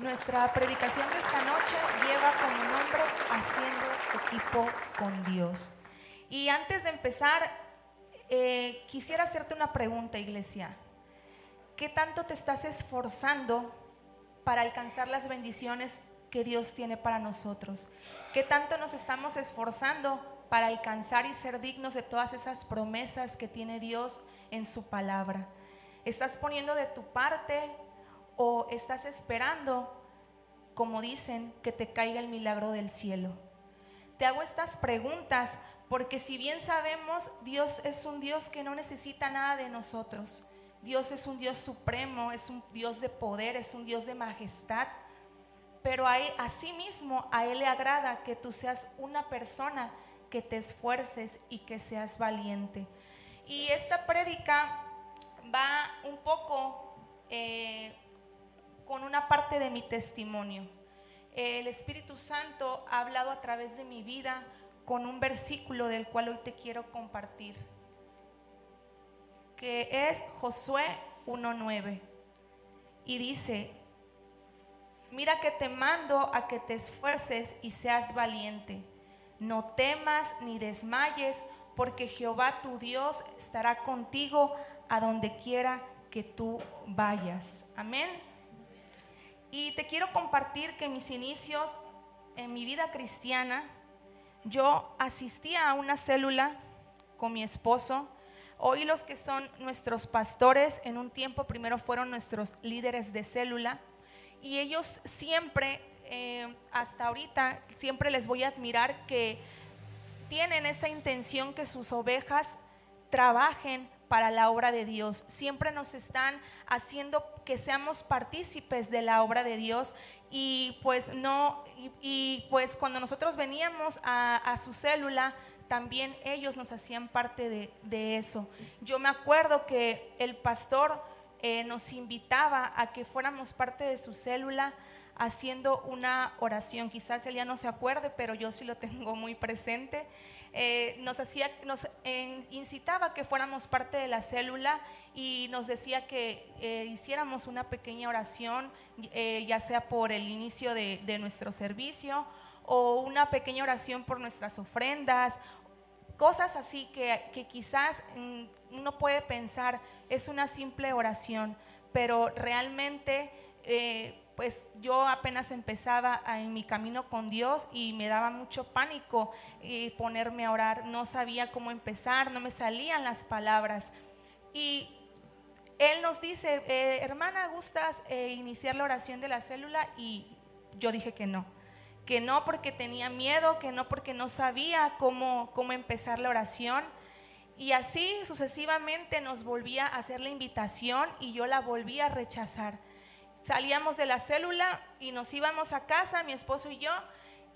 Nuestra predicación de esta noche lleva como nombre Haciendo equipo con Dios. Y antes de empezar, eh, quisiera hacerte una pregunta, iglesia. ¿Qué tanto te estás esforzando para alcanzar las bendiciones que Dios tiene para nosotros? ¿Qué tanto nos estamos esforzando para alcanzar y ser dignos de todas esas promesas que tiene Dios en su palabra? ¿Estás poniendo de tu parte o estás esperando, como dicen, que te caiga el milagro del cielo? Te hago estas preguntas porque si bien sabemos, Dios es un Dios que no necesita nada de nosotros. Dios es un Dios supremo, es un Dios de poder, es un Dios de majestad. Pero a él, mismo a Él le agrada que tú seas una persona que te esfuerces y que seas valiente. Y esta prédica va un poco eh, con una parte de mi testimonio. El Espíritu Santo ha hablado a través de mi vida con un versículo del cual hoy te quiero compartir, que es Josué 1.9. Y dice, mira que te mando a que te esfuerces y seas valiente. No temas ni desmayes, porque Jehová tu Dios estará contigo a donde quiera que tú vayas. Amén. Y te quiero compartir que mis inicios en mi vida cristiana, yo asistía a una célula con mi esposo. Hoy los que son nuestros pastores, en un tiempo primero fueron nuestros líderes de célula. Y ellos siempre, eh, hasta ahorita, siempre les voy a admirar que tienen esa intención que sus ovejas trabajen para la obra de Dios. Siempre nos están haciendo que seamos partícipes de la obra de Dios y pues no, y, pues cuando nosotros veníamos a, su célula, también ellos nos hacían parte de, eso. Yo me acuerdo que el pastor eh, nos invitaba a que fuéramos parte de su célula haciendo una oración. Quizás él ya no se acuerde, pero yo sí lo tengo muy presente. Eh, nos hacía, nos incitaba que fuéramos parte de la célula y nos decía que eh, hiciéramos una pequeña oración, eh, ya sea por el inicio de, nuestro servicio o una pequeña oración por nuestras ofrendas, cosas así que, que quizás mm, uno puede pensar es una simple oración, pero realmente pues yo apenas empezaba en mi camino con Dios y me daba mucho pánico eh, ponerme a orar. No sabía cómo empezar, no me salían las palabras. Y Él nos dice, eh, hermana, ¿gustas eh, iniciar la oración de la célula? Y yo dije que no. Que no porque tenía miedo, que no porque no sabía cómo, cómo empezar la oración. Y así sucesivamente nos volvía a hacer la invitación y yo la volví a rechazar salíamos de la célula y nos íbamos a casa, mi esposo y yo,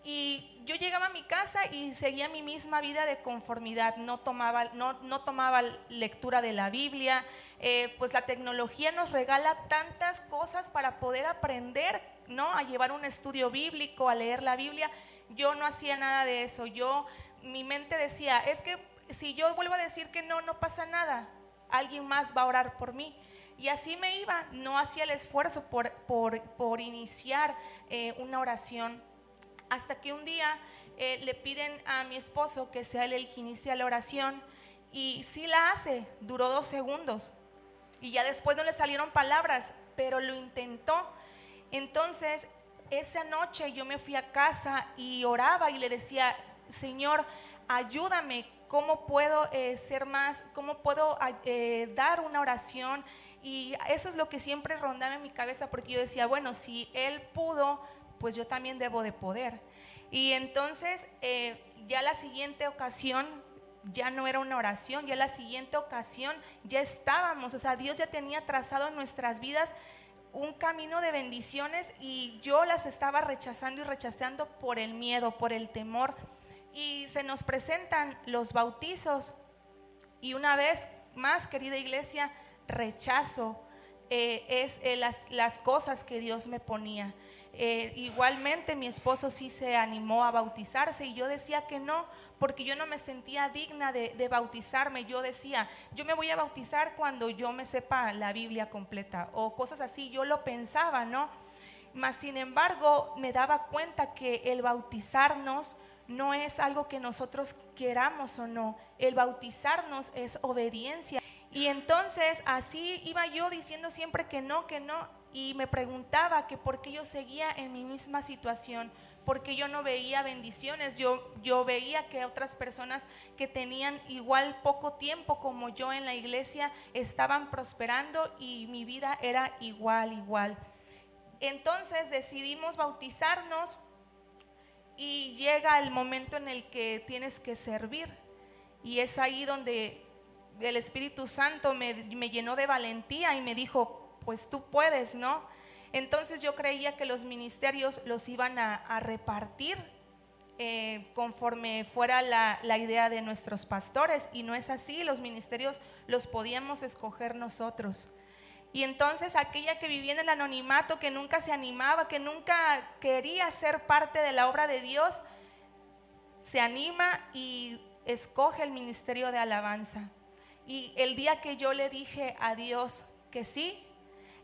y yo llegaba a mi casa y seguía mi misma vida de conformidad, no tomaba, no, no tomaba lectura de la Biblia, eh, pues la tecnología nos regala tantas cosas para poder aprender, ¿no? A llevar un estudio bíblico, a leer la Biblia. Yo no hacía nada de eso, yo, mi mente decía, es que si yo vuelvo a decir que no, no pasa nada, alguien más va a orar por mí. Y así me iba, no hacía el esfuerzo por, por, iniciar eh, una oración. Hasta que un día eh, le piden a mi esposo que sea él el que inicie la oración. Y sí la hace, duró dos segundos. Y ya después no le salieron palabras, pero lo intentó. Entonces, esa noche yo me fui a casa y oraba y le decía, Señor, ayúdame, ¿cómo puedo eh, ser más, cómo puedo dar una oración y eso es lo que siempre rondaba en mi cabeza porque yo decía, bueno, si él pudo, pues yo también debo de poder. Y entonces eh, ya la siguiente ocasión ya no era una oración, ya la siguiente ocasión ya estábamos, o sea, Dios ya tenía trazado en nuestras vidas un camino de bendiciones y yo las estaba rechazando y rechazando por el miedo, por el temor. Y se nos presentan los bautizos y una vez más, querida iglesia, rechazo eh, es eh, las, cosas que Dios me ponía. Eh, igualmente mi esposo sí se animó a bautizarse y yo decía que no, porque yo no me sentía digna de, de, bautizarme. Yo decía, yo me voy a bautizar cuando yo me sepa la Biblia completa o cosas así. Yo lo pensaba, ¿no? Mas sin embargo, me daba cuenta que el bautizarnos no es algo que nosotros queramos o no. El bautizarnos es obediencia. Y entonces así iba yo diciendo siempre que no, que no. Y me preguntaba que por qué yo seguía en mi misma situación, porque yo no veía bendiciones, yo, yo veía que otras personas que tenían igual poco tiempo como yo en la iglesia estaban prosperando y mi vida era igual, igual. Entonces decidimos bautizarnos y llega el momento en el que tienes que servir. Y es ahí donde el Espíritu Santo me, llenó de valentía y me dijo, pues tú puedes, ¿no? Entonces yo creía que los ministerios los iban a, repartir eh, conforme fuera la, la, idea de nuestros pastores y no es así, los ministerios los podíamos escoger nosotros. Y entonces aquella que vivía en el anonimato, que nunca se animaba, que nunca quería ser parte de la obra de Dios, se anima y escoge el ministerio de alabanza. Y el día que yo le dije a Dios que sí,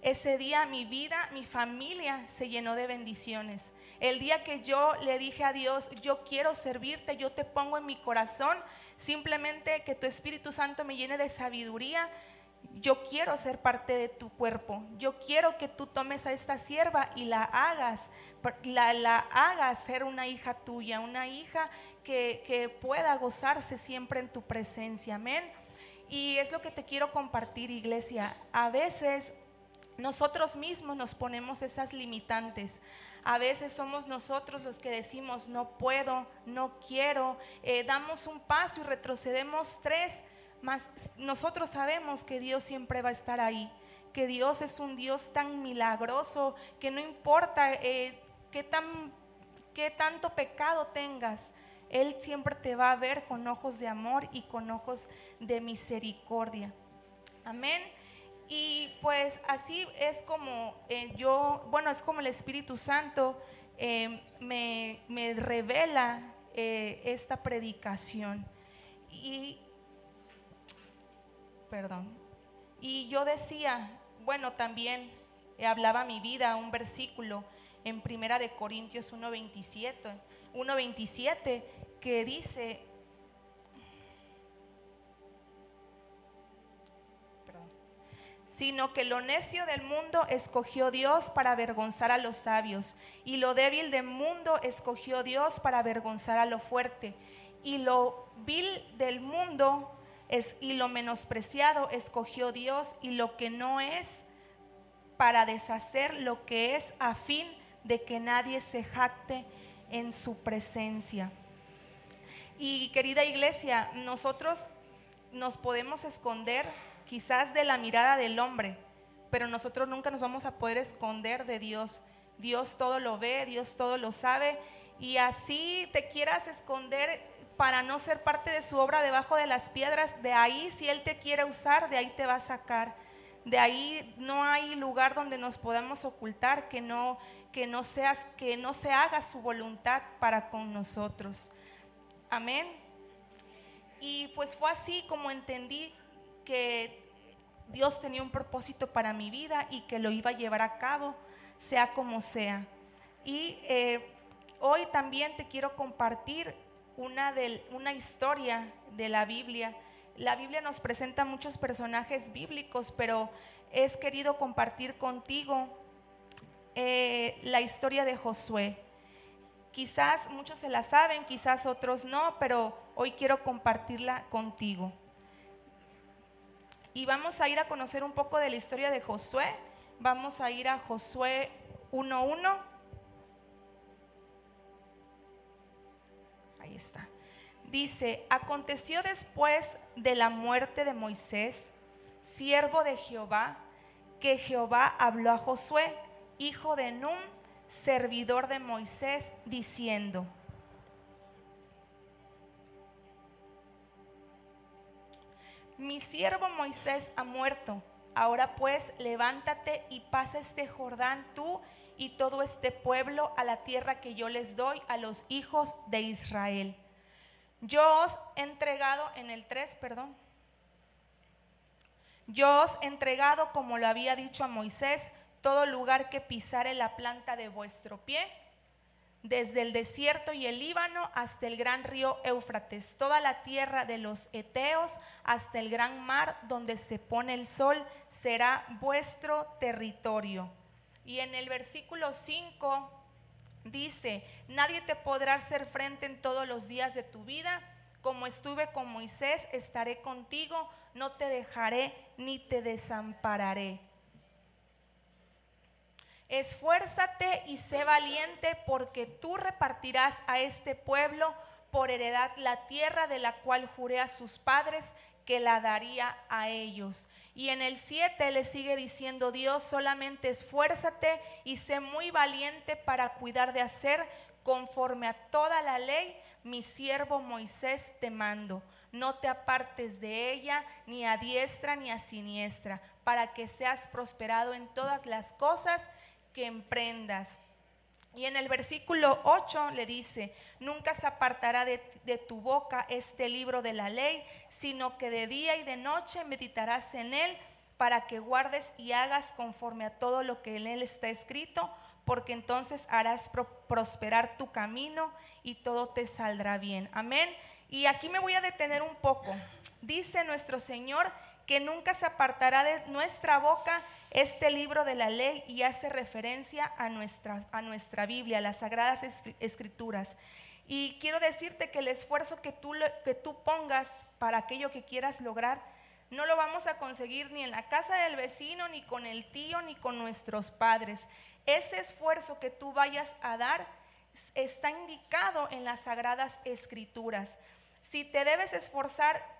ese día mi vida, mi familia se llenó de bendiciones. El día que yo le dije a Dios, yo quiero servirte, yo te pongo en mi corazón, simplemente que tu Espíritu Santo me llene de sabiduría, yo quiero ser parte de tu cuerpo, yo quiero que tú tomes a esta sierva y la hagas, la, hagas ser una hija tuya, una hija que pueda gozarse siempre en tu presencia, amén. Y es lo que te quiero compartir, iglesia. A veces nosotros mismos nos ponemos esas limitantes. A veces somos nosotros los que decimos, no puedo, no quiero, eh, damos un paso y retrocedemos tres mas nosotros sabemos que Dios siempre va a estar ahí, que Dios es un Dios tan milagroso, que no importa eh, qué, tan, qué tanto pecado tengas, Él siempre te va a ver con ojos de amor y con ojos de misericordia. Amén. Y pues así es como eh, yo, bueno, es como el Espíritu Santo eh, me, me, revela esta predicación. Y perdón. Y yo decía, bueno, también hablaba mi vida, un versículo en Primera de Corintios 1.27, 1.27 que dice, sino que lo necio del mundo escogió Dios para avergonzar a los sabios, y lo débil del mundo escogió Dios para avergonzar a lo fuerte, y lo vil del mundo es, y lo menospreciado escogió Dios y lo que no es para deshacer lo que es a fin de que nadie se jacte en su presencia. Y querida iglesia, nosotros nos podemos esconder quizás de la mirada del hombre, pero nosotros nunca nos vamos a poder esconder de Dios. Dios todo lo ve, Dios todo lo sabe. Y así te quieras esconder para no ser parte de su obra debajo de las piedras, de ahí si Él te quiere usar, de ahí te va a sacar. De ahí no hay lugar donde nos podamos ocultar que no, que no, seas, que no se haga su voluntad para con nosotros. Amén. Y pues fue así como entendí que Dios tenía un propósito para mi vida y que lo iba a llevar a cabo, sea como sea. Y eh, hoy también te quiero compartir una, una historia de la Biblia. La Biblia nos presenta muchos personajes bíblicos, pero es querido compartir contigo eh, la historia de Josué. Quizás muchos se la saben, quizás otros no, pero hoy quiero compartirla contigo. Y vamos a ir a conocer un poco de la historia de Josué. Vamos a ir a Josué 1.1 está. Dice, aconteció después de la muerte de Moisés, siervo de Jehová, que Jehová habló a Josué, hijo de Nun, servidor de Moisés, diciendo, mi siervo Moisés ha muerto, ahora pues levántate y pasa este Jordán tú y todo este pueblo a la tierra que yo les doy a los hijos de Israel. Yo os he entregado en el 3, perdón. Yo os he entregado, como lo había dicho a Moisés, todo lugar que pisare la planta de vuestro pie, desde el desierto y el Líbano hasta el gran río Éufrates, toda la tierra de los Eteos hasta el gran mar donde se pone el sol, será vuestro territorio. Y en el versículo 5 dice, nadie te podrá hacer frente en todos los días de tu vida, como estuve con Moisés, estaré contigo, no te dejaré ni te desampararé. Esfuérzate y sé valiente porque tú repartirás a este pueblo por heredad la tierra de la cual juré a sus padres que la daría a ellos. Y en el 7 le sigue diciendo Dios, solamente esfuérzate y sé muy valiente para cuidar de hacer conforme a toda la ley, mi siervo Moisés te mando. No te apartes de ella ni a diestra ni a siniestra, para que seas prosperado en todas las cosas que emprendas. Y en el versículo 8 le dice, nunca se apartará de, tu boca este libro de la ley, sino que de día y de noche meditarás en él para que guardes y hagas conforme a todo lo que en él está escrito, porque entonces harás prosperar tu camino y todo te saldrá bien. Amén. Y aquí me voy a detener un poco. Dice nuestro Señor que nunca se apartará de nuestra boca este libro de la ley y hace referencia a nuestra, a nuestra Biblia, a las sagradas escrituras. Y quiero decirte que el esfuerzo que tú, que tú pongas para aquello que quieras lograr, no lo vamos a conseguir ni en la casa del vecino, ni con el tío, ni con nuestros padres. Ese esfuerzo que tú vayas a dar está indicado en las sagradas escrituras. Si te debes esforzar,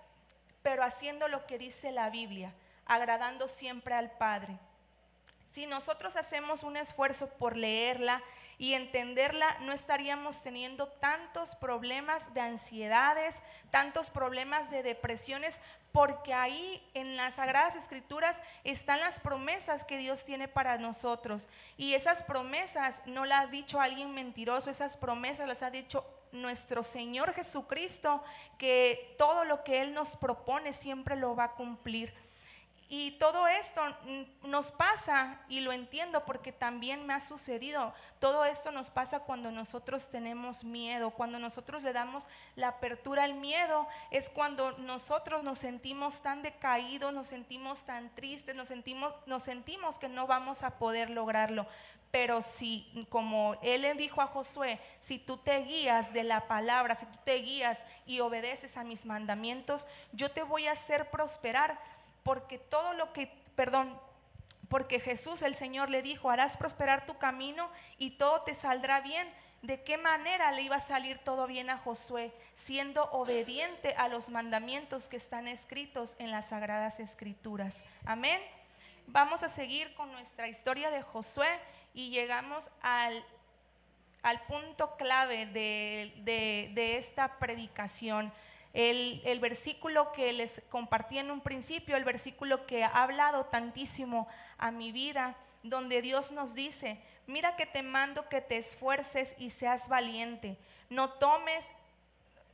pero haciendo lo que dice la Biblia, agradando siempre al Padre. Si nosotros hacemos un esfuerzo por leerla y entenderla, no estaríamos teniendo tantos problemas de ansiedades, tantos problemas de depresiones, porque ahí en las Sagradas Escrituras están las promesas que Dios tiene para nosotros. Y esas promesas no las ha dicho alguien mentiroso, esas promesas las ha dicho nuestro Señor Jesucristo, que todo lo que Él nos propone siempre lo va a cumplir. Y todo esto nos pasa, y lo entiendo porque también me ha sucedido, todo esto nos pasa cuando nosotros tenemos miedo, cuando nosotros le damos la apertura al miedo, es cuando nosotros nos sentimos tan decaídos, nos sentimos tan tristes, nos sentimos, nos sentimos que no vamos a poder lograrlo. Pero si, como él le dijo a Josué, si tú te guías de la palabra, si tú te guías y obedeces a mis mandamientos, yo te voy a hacer prosperar porque todo lo que, perdón, porque Jesús el Señor le dijo, harás prosperar tu camino y todo te saldrá bien. ¿De qué manera le iba a salir todo bien a Josué? Siendo obediente a los mandamientos que están escritos en las sagradas escrituras. Amén. Vamos a seguir con nuestra historia de Josué y llegamos al, al punto clave de, de esta predicación. El, versículo que les compartí en un principio, el versículo que ha hablado tantísimo a mi vida, donde Dios nos dice, mira que te mando que te esfuerces y seas valiente, no tomes,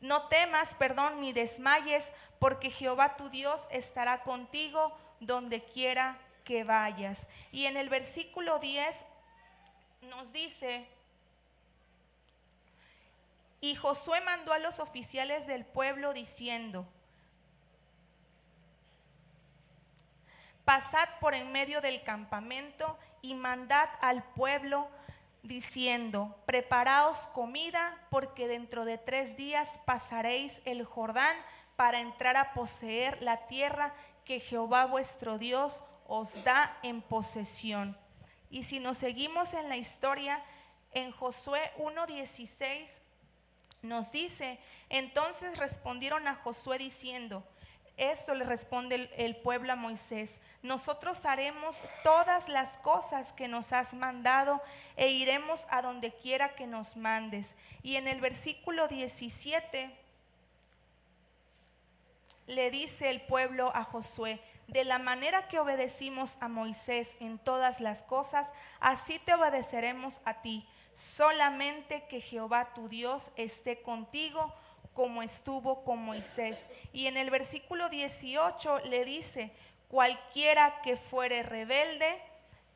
no temas, perdón, ni desmayes, porque Jehová tu Dios estará contigo donde quiera que vayas. Y en el versículo 10 nos dice, y Josué mandó a los oficiales del pueblo diciendo, pasad por en medio del campamento y mandad al pueblo diciendo, preparaos comida, porque dentro de tres días pasaréis el Jordán para entrar a poseer la tierra que Jehová vuestro Dios os da en posesión. Y si nos seguimos en la historia, en Josué 1.16 nos dice, entonces respondieron a Josué diciendo, esto le responde el, pueblo a Moisés, nosotros haremos todas las cosas que nos has mandado e iremos a donde quiera que nos mandes. Y en el versículo 17 le dice el pueblo a Josué, de la manera que obedecimos a Moisés en todas las cosas, así te obedeceremos a ti solamente que Jehová tu Dios esté contigo como estuvo con Moisés. Y en el versículo 18 le dice, cualquiera que fuere rebelde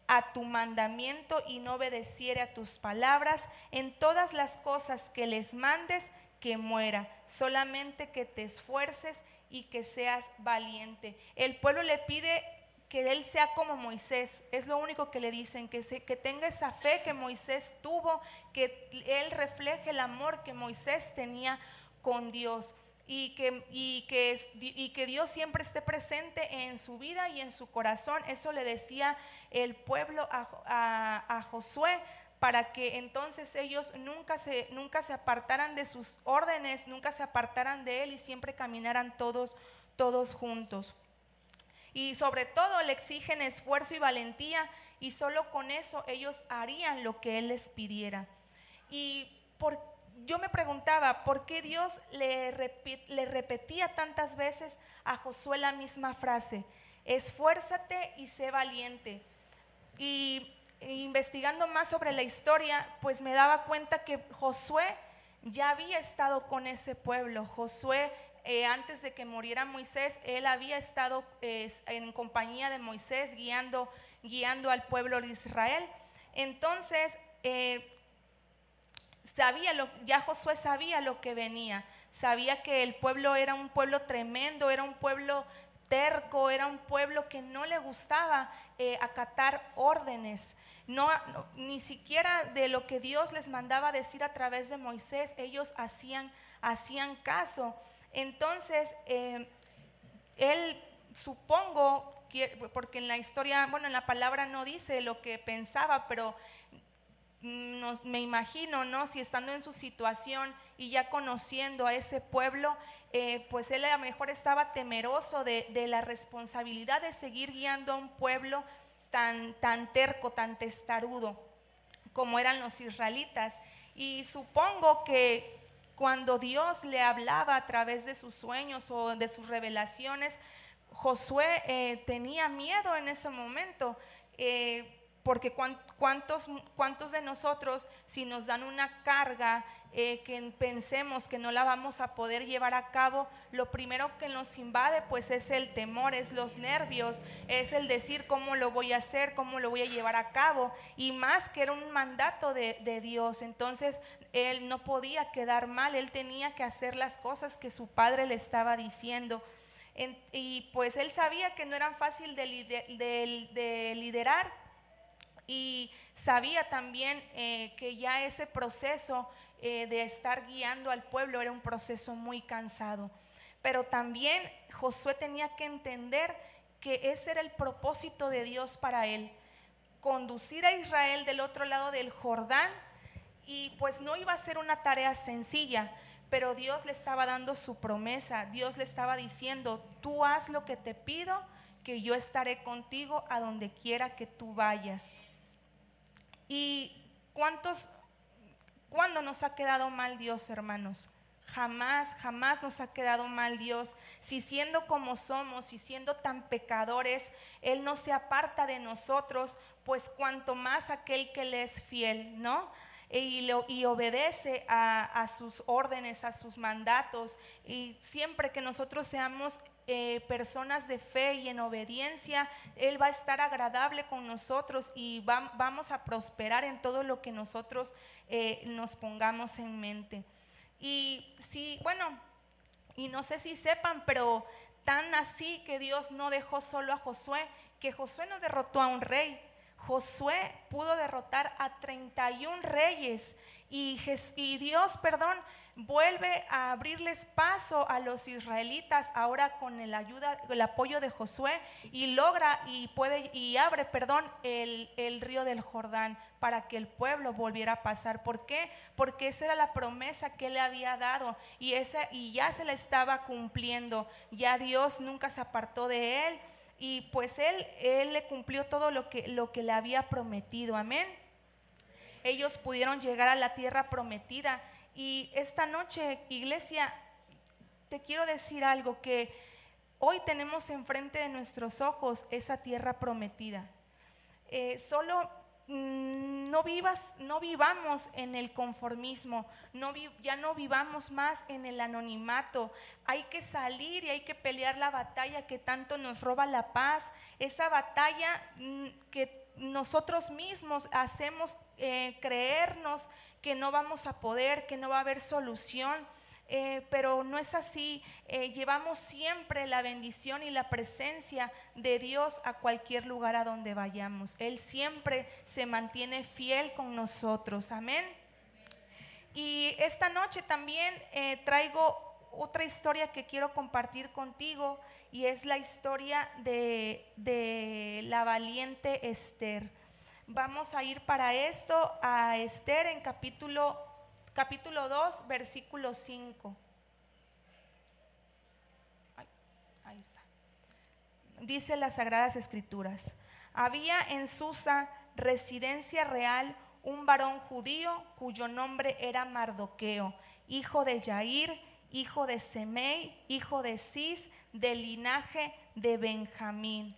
a tu mandamiento y no obedeciere a tus palabras, en todas las cosas que les mandes, que muera. Solamente que te esfuerces y que seas valiente. El pueblo le pide que él sea como Moisés, es lo único que le dicen, que, que tenga esa fe que Moisés tuvo, que él refleje el amor que Moisés tenía con Dios y que, y que, y que Dios siempre esté presente en su vida y en su corazón. Eso le decía el pueblo a, a, Josué para que entonces ellos nunca se, nunca se apartaran de sus órdenes, nunca se apartaran de él y siempre caminaran todos, todos juntos. Y sobre todo le exigen esfuerzo y valentía y solo con eso ellos harían lo que él les pidiera. Y por, yo me preguntaba, ¿por qué Dios le, le repetía tantas veces a Josué la misma frase? Esfuérzate y sé valiente. Y investigando más sobre la historia, pues me daba cuenta que Josué ya había estado con ese pueblo. Josué, eh, antes de que muriera Moisés, él había estado en compañía de Moisés guiando, guiando al pueblo de Israel. Entonces, eh, sabía lo, ya Josué sabía lo que venía, sabía que el pueblo era un pueblo tremendo, era un pueblo terco, era un pueblo que no le gustaba eh, acatar órdenes. No, ni siquiera de lo que Dios les mandaba decir a través de Moisés, ellos hacían, hacían caso. Entonces, eh, él supongo, porque en la historia, bueno, en la palabra no dice lo que pensaba, pero me imagino, ¿no? Si estando en su situación y ya conociendo a ese pueblo, eh, pues él a lo mejor estaba temeroso de, la responsabilidad de seguir guiando a un pueblo tan, tan terco, tan testarudo como eran los israelitas. Y supongo que cuando Dios le hablaba a través de sus sueños o de sus revelaciones, Josué eh, tenía miedo en ese momento. Eh, porque cuántos, cuántos de nosotros, si nos dan una carga eh, que pensemos que no la vamos a poder llevar a cabo, lo primero que nos invade pues es el temor, es los nervios, es el decir cómo lo voy a hacer, cómo lo voy a llevar a cabo, y más que era un mandato de, Dios, entonces él no podía quedar mal, él tenía que hacer las cosas que su padre le estaba diciendo. y pues él sabía que no eran fácil de, de liderar, y sabía también eh, que ya ese proceso eh, de estar guiando al pueblo era un proceso muy cansado. Pero también Josué tenía que entender que ese era el propósito de Dios para él, conducir a Israel del otro lado del Jordán y pues no iba a ser una tarea sencilla, pero Dios le estaba dando su promesa, Dios le estaba diciendo, tú haz lo que te pido, que yo estaré contigo a donde quiera que tú vayas. ¿Y cuántos, cuándo nos ha quedado mal Dios, hermanos? Jamás, jamás nos ha quedado mal Dios. Si siendo como somos y siendo tan pecadores, Él no se aparta de nosotros, pues cuanto más aquel que le es fiel, ¿no? Y, y obedece a, sus órdenes, a sus mandatos. Y siempre que nosotros seamos eh, personas de fe y en obediencia, Él va a estar agradable con nosotros y vamos a prosperar en todo lo que nosotros eh, nos pongamos en mente. Y si, bueno, y no sé si sepan, pero tan así que Dios no dejó solo a Josué, que Josué no derrotó a un rey. Josué pudo derrotar a 31 reyes y Dios, perdón, vuelve a abrirles paso a los israelitas ahora con el ayuda, el apoyo de Josué y logra y puede y abre, perdón, el, el, río del Jordán para que el pueblo volviera a pasar. ¿Por qué? Porque esa era la promesa que le había dado y esa y ya se le estaba cumpliendo. Ya Dios nunca se apartó de él y pues él él le cumplió todo lo que lo que le había prometido. Amén. Ellos pudieron llegar a la tierra prometida y esta noche, iglesia, te quiero decir algo que hoy tenemos enfrente de nuestros ojos esa tierra prometida. Eh, solo mm, no vivas, no vivamos en el conformismo, no ya no vivamos más en el anonimato. Hay que salir y hay que pelear la batalla que tanto nos roba la paz, esa batalla mm, que nosotros mismos hacemos eh, creernos que no vamos a poder, que no va a haber solución. Eh, pero no es así. Eh, llevamos siempre la bendición y la presencia de Dios a cualquier lugar a donde vayamos. Él siempre se mantiene fiel con nosotros. Amén. Y esta noche también traigo otra historia que quiero compartir contigo y es la historia de, la valiente Esther. Vamos a ir para esto a Esther en capítulo, capítulo 2, versículo 5. ahí está. Dice las Sagradas Escrituras, había en Susa, residencia real, un varón judío cuyo nombre era Mardoqueo, hijo de Jair, hijo de Semei, hijo de Cis, del linaje de Benjamín.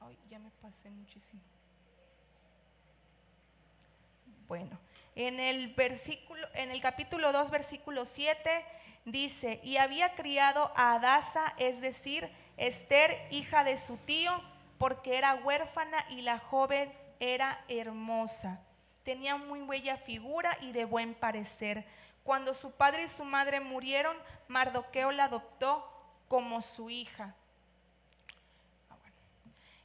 Ay, ya me pasé muchísimo. Bueno, en el versículo, en el capítulo 2, versículo 7, dice, y había criado a Adasa, es decir, Esther, hija de su tío, porque era huérfana y la joven era hermosa. Tenía muy bella figura y de buen parecer cuando su padre y su madre murieron, Mardoqueo la adoptó como su hija.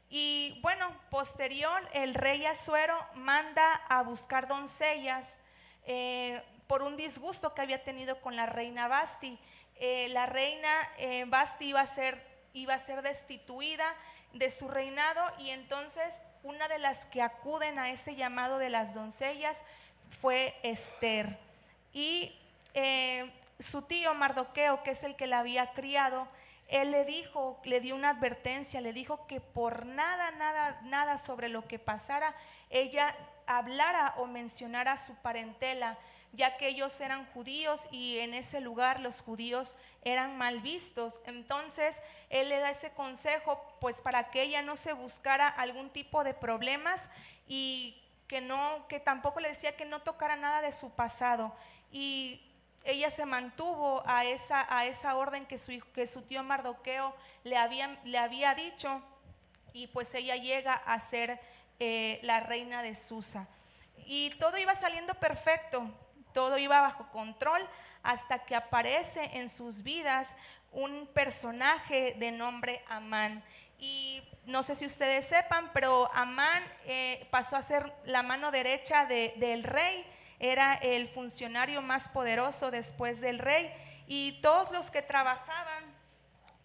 Y bueno, posterior, el rey Azuero manda a buscar doncellas eh, por un disgusto que había tenido con la reina Basti. Eh, la reina eh, Basti iba a, ser, iba a ser destituida de su reinado y entonces una de las que acuden a ese llamado de las doncellas fue Esther. Y su tío Mardoqueo, que es el que la había criado, él le dijo, le dio una advertencia, le dijo que por nada, nada, nada sobre lo que pasara, ella hablara o mencionara su parentela, ya que ellos eran judíos y en ese lugar los judíos eran mal vistos. Entonces, él le da ese consejo, pues para que ella no se buscara algún tipo de problemas y que no, que tampoco le decía que no tocara nada de su pasado y ella se mantuvo a esa, a esa orden que su, que su tío Mardoqueo le había, le había dicho y pues ella llega a ser eh, la reina de Susa. Y todo iba saliendo perfecto, todo iba bajo control hasta que aparece en sus vidas un personaje de nombre Amán. Y no sé si ustedes sepan, pero Amán eh, pasó a ser la mano derecha del rey era el funcionario más poderoso después del rey y todos los que trabajaban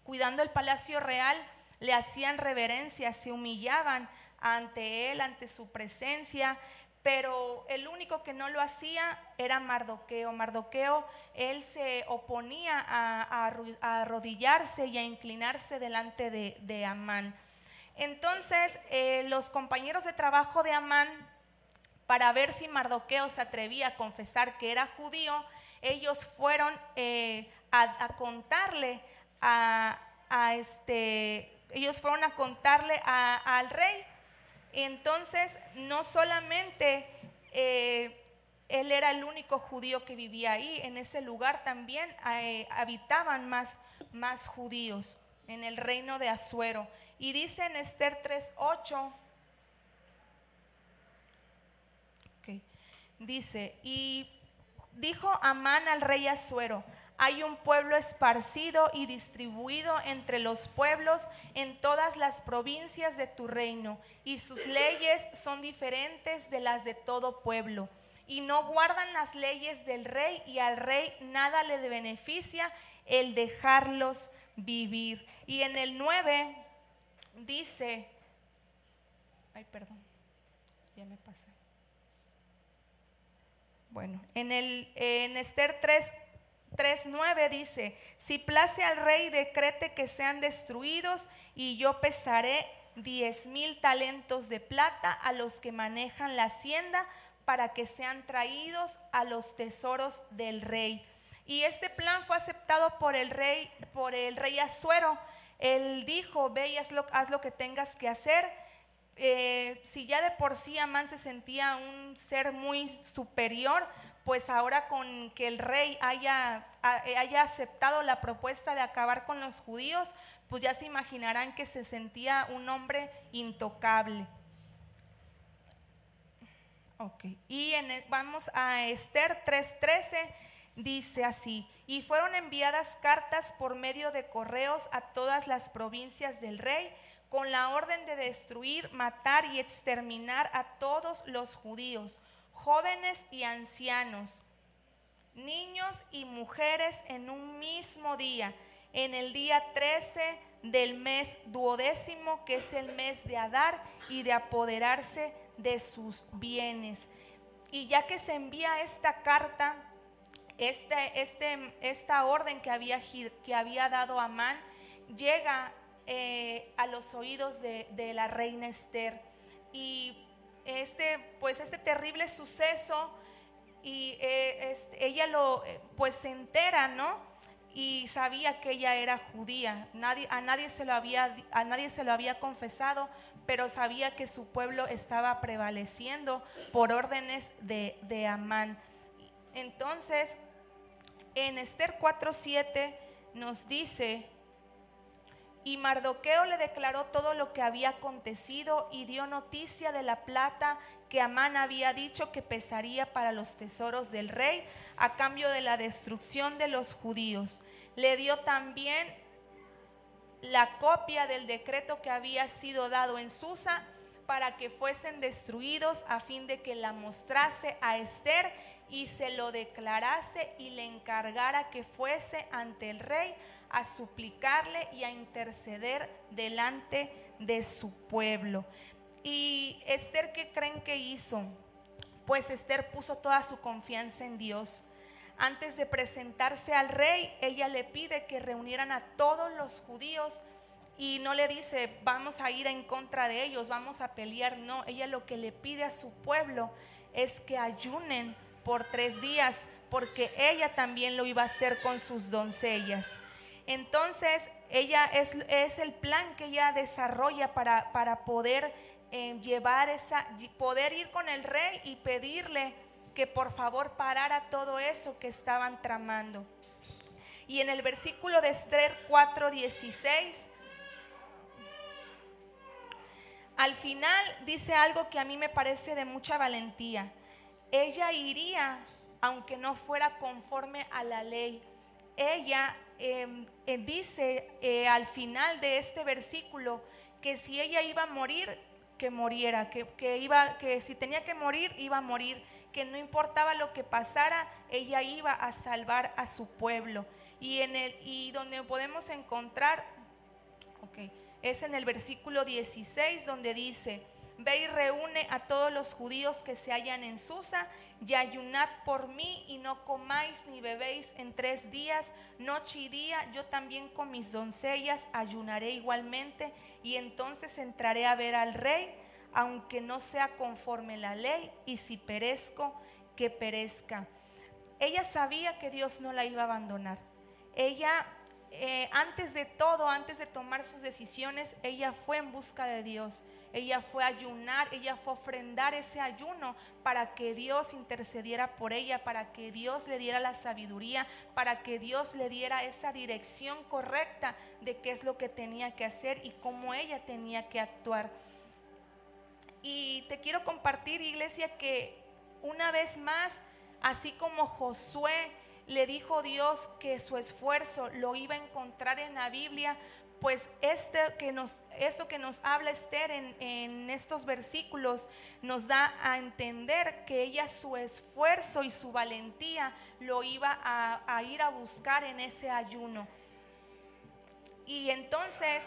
cuidando el palacio real le hacían reverencia, se humillaban ante él, ante su presencia, pero el único que no lo hacía era Mardoqueo. Mardoqueo, él se oponía a, arrodillarse y a inclinarse delante de, Amán. Entonces, eh, los compañeros de trabajo de Amán para ver si Mardoqueo se atrevía a confesar que era judío, ellos fueron eh, a, contarle a, este, ellos fueron a contarle al rey. Entonces, no solamente eh, él era el único judío que vivía ahí, en ese lugar también eh, habitaban más, más judíos en el reino de Azuero. Y dice en Esther 3:8 dice, y dijo Amán al rey Asuero, hay un pueblo esparcido y distribuido entre los pueblos en todas las provincias de tu reino, y sus leyes son diferentes de las de todo pueblo. Y no guardan las leyes del rey, y al rey nada le beneficia el dejarlos vivir. Y en el 9 dice, ay, perdón, ya me pasé. Bueno, en, el, en Esther 3, 3.9 dice, si place al rey decrete que sean destruidos y yo pesaré diez mil talentos de plata a los que manejan la hacienda para que sean traídos a los tesoros del rey. Y este plan fue aceptado por el rey, por el rey Azuero. Él dijo, ve y haz lo, haz lo que tengas que hacer eh, si ya de por sí Amán se sentía un ser muy superior, pues ahora con que el rey haya, haya aceptado la propuesta de acabar con los judíos, pues ya se imaginarán que se sentía un hombre intocable. Ok, y en, e, vamos a Esther 3:13, dice así, y fueron enviadas cartas por medio de correos a todas las provincias del rey con la orden de destruir, matar y exterminar a todos los judíos jóvenes y ancianos, niños y mujeres en un mismo día, en el día 13 del mes duodécimo, que es el mes de Adar, y de apoderarse de sus bienes. Y ya que se envía esta carta, este, este, esta orden que había, que había dado Amán, llega eh, a los oídos de, la reina Esther. Y este, pues este terrible suceso y eh, ella lo, eh, pues se entera, ¿no? Y sabía que ella era judía. A, nadie se lo había, a nadie se lo había confesado, pero sabía que su pueblo estaba prevaleciendo por órdenes de, de Amán. Entonces, en Esther 4.7 nos dice y Mardoqueo le declaró todo lo que había acontecido y dio noticia de la plata que Amán había dicho que pesaría para los tesoros del rey a cambio de la destrucción de los judíos. Le dio también la copia del decreto que había sido dado en Susa para que fuesen destruidos a fin de que la mostrase a Esther y se lo declarase y le encargara que fuese ante el rey a suplicarle y a interceder delante de su pueblo. ¿Y Esther qué creen que hizo? Pues Esther puso toda su confianza en Dios. Antes de presentarse al rey, ella le pide que reunieran a todos los judíos y no le dice, vamos a ir en contra de ellos, vamos a pelear. No, ella lo que le pide a su pueblo es que ayunen por tres días, porque ella también lo iba a hacer con sus doncellas. Entonces, ella es, el plan que ella desarrolla para, para poder eh, llevar esa, poder ir con el rey y pedirle que por favor parara todo eso que estaban tramando. Y en el versículo de Esther 4:16, al final dice algo que a mí me parece de mucha valentía. Ella iría aunque no fuera conforme a la ley. Ella Em, eh, dice eh, al final de este versículo que si ella iba a morir, que muriera, que, iba, que si tenía que morir, iba a morir, que no importaba lo que pasara, ella iba a salvar a su pueblo. Y, en el, y donde podemos encontrar, okay, es en el versículo 16 donde dice, ve y reúne a todos los judíos que se hallan en Susa y ayunad por mí y no comáis ni bebéis en tres días, noche y día, yo también con mis doncellas ayunaré igualmente y entonces entraré a ver al rey, aunque no sea conforme la ley, y si perezco, que perezca. Ella sabía que Dios no la iba a abandonar. Ella, eh, antes de todo, antes de tomar sus decisiones, ella fue en busca de Dios ella fue a ayunar, ella fue a ofrendar ese ayuno para que Dios intercediera por ella, para que Dios le diera la sabiduría, para que Dios le diera esa dirección correcta de qué es lo que tenía que hacer y cómo ella tenía que actuar. Y te quiero compartir, iglesia, que una vez más, así como Josué le dijo Dios que su esfuerzo lo iba a encontrar en la Biblia, pues este esto que nos habla Esther en, estos versículos nos da a entender que ella su esfuerzo y su valentía lo iba a, ir a buscar en ese ayuno. Y entonces,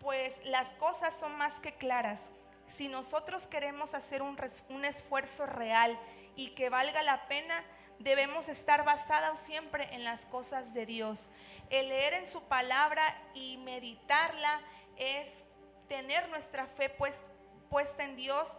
pues las cosas son más que claras. Si nosotros queremos hacer un esfuerzo real y que valga la pena, debemos estar basados siempre en las cosas de Dios. El leer en su palabra y meditarla es tener nuestra fe pues, puesta en Dios.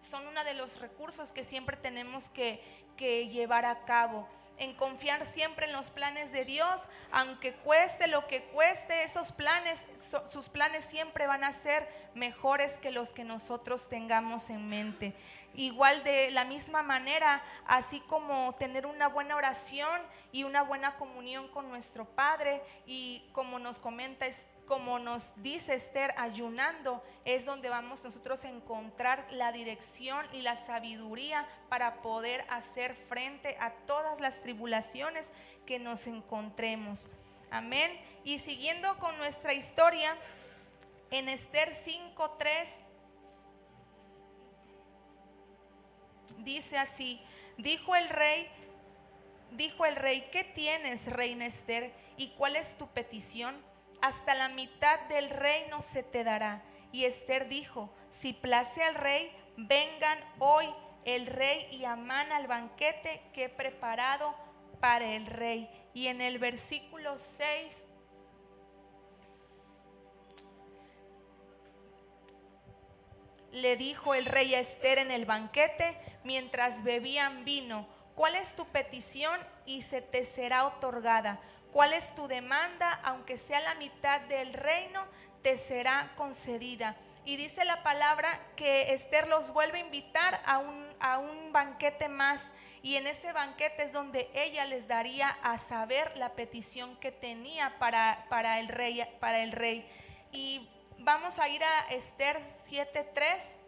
Son uno de los recursos que siempre tenemos que, llevar a cabo. En confiar siempre en los planes de Dios, aunque cueste lo que cueste, esos planes, sus planes siempre van a ser mejores que los que nosotros tengamos en mente. Igual de la misma manera, así como tener una buena oración y una buena comunión con nuestro Padre y como nos comenta como nos dice Esther, ayunando es donde vamos nosotros a encontrar la dirección y la sabiduría para poder hacer frente a todas las tribulaciones que nos encontremos. Amén. Y siguiendo con nuestra historia, en Esther 5.3 dice así, dijo el rey, dijo el rey, ¿qué tienes, reina Esther? ¿Y cuál es tu petición? Hasta la mitad del reino se te dará. Y Esther dijo, si place al rey, vengan hoy el rey y Amán al banquete que he preparado para el rey. Y en el versículo 6 le dijo el rey a Esther en el banquete mientras bebían vino, ¿cuál es tu petición? Y se te será otorgada ¿Cuál es tu demanda? Aunque sea la mitad del reino, te será concedida. Y dice la palabra que Esther los vuelve a invitar a un, a un banquete más. Y en ese banquete es donde ella les daría a saber la petición que tenía para, para, el, rey, para el rey. Y vamos a ir a Esther 7.3.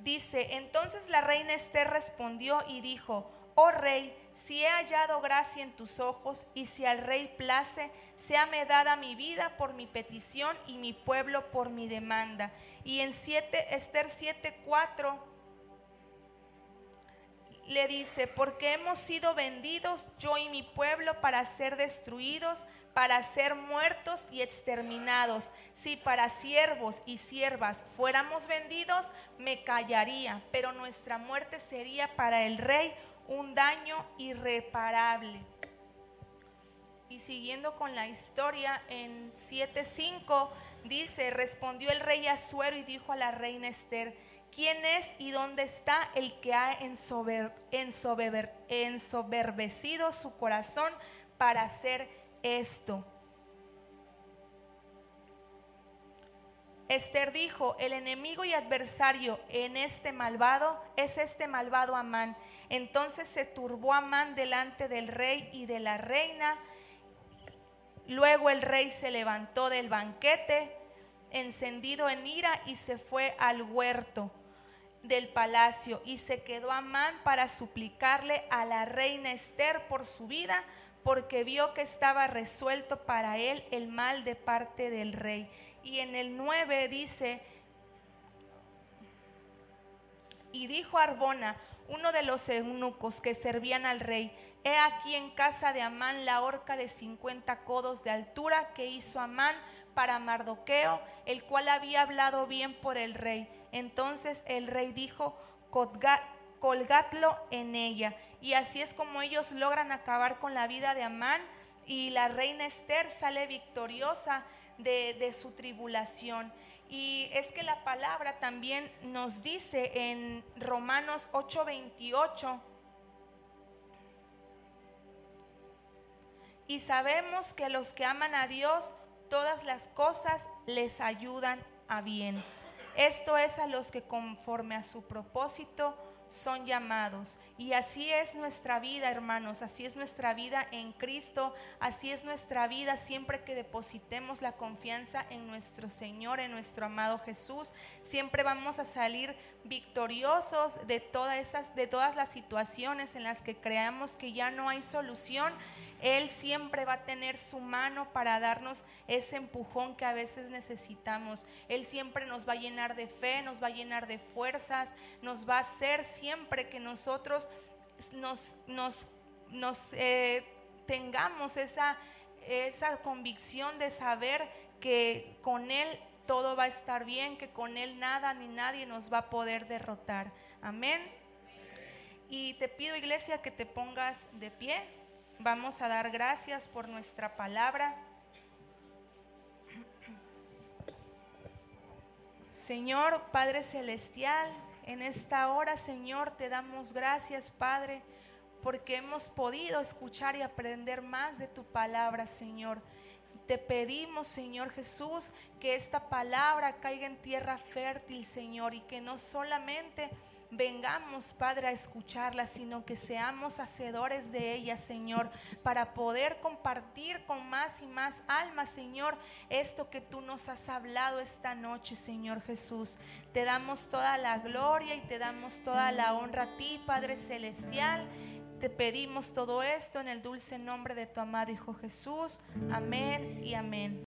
Dice, entonces la reina Esther respondió y dijo, oh rey, si he hallado gracia en tus ojos y si al rey place, me dada mi vida por mi petición y mi pueblo por mi demanda. Y en 7, Esther 7:4 le dice, porque hemos sido vendidos yo y mi pueblo para ser destruidos, para ser muertos y exterminados. Si para siervos y siervas fuéramos vendidos, me callaría, pero nuestra muerte sería para el rey un daño irreparable. Y siguiendo con la historia, en 7.5 dice, respondió el rey Azuero y dijo a la reina Esther, ¿quién es y dónde está el que ha ensoberbecido su corazón para hacer esto? Esther dijo, el enemigo y adversario en este malvado es este malvado Amán. Entonces se turbó Amán delante del rey y de la reina. Luego el rey se levantó del banquete, encendido en ira, y se fue al huerto del palacio y se quedó Amán para suplicarle a la reina Esther por su vida, porque vio que estaba resuelto para él el mal de parte del rey y en el 9 dice, y dijo Arbona, uno de los eunucos que servían al rey, he aquí en casa de Amán la horca de 50 codos de altura que hizo Amán para Mardoqueo, el cual había hablado bien por el rey. Entonces el rey dijo, colgadlo en ella. Y así es como ellos logran acabar con la vida de Amán y la reina Esther sale victoriosa de, su tribulación. Y es que la palabra también nos dice en Romanos 8:28, y sabemos que los que aman a Dios, todas las cosas les ayudan a bien. Esto es a los que conforme a su propósito son llamados. Y así es nuestra vida, hermanos, así es nuestra vida en Cristo, así es nuestra vida siempre que depositemos la confianza en nuestro Señor, en nuestro amado Jesús. Siempre vamos a salir victoriosos de todas esas de todas las situaciones en las que creamos que ya no hay solución él siempre va a tener su mano para darnos ese empujón que a veces necesitamos. Él siempre nos va a llenar de fe, nos va a llenar de fuerzas, nos va a hacer siempre que nosotros nos, nos, nos eh, tengamos esa, esa convicción de saber que con Él todo va a estar bien, que con Él nada ni nadie nos va a poder derrotar. Amén. Y te pido, iglesia, que te pongas de pie. Vamos a dar gracias por nuestra palabra. Señor Padre Celestial, En esta hora, Señor, te damos gracias, Padre, porque hemos podido escuchar y aprender más de tu palabra, Señor. Te pedimos, Señor Jesús, que esta palabra caiga en tierra fértil, Señor, y que no solamente vengamos, Padre, a escucharla, sino que seamos hacedores de ella, Señor, para poder compartir con más y más almas, Señor, esto que tú nos has hablado esta noche, Señor Jesús. Te damos toda la gloria y te damos toda la honra a ti, Padre Celestial. Te pedimos todo esto en el dulce nombre de tu amado Hijo Jesús. Amén y amén.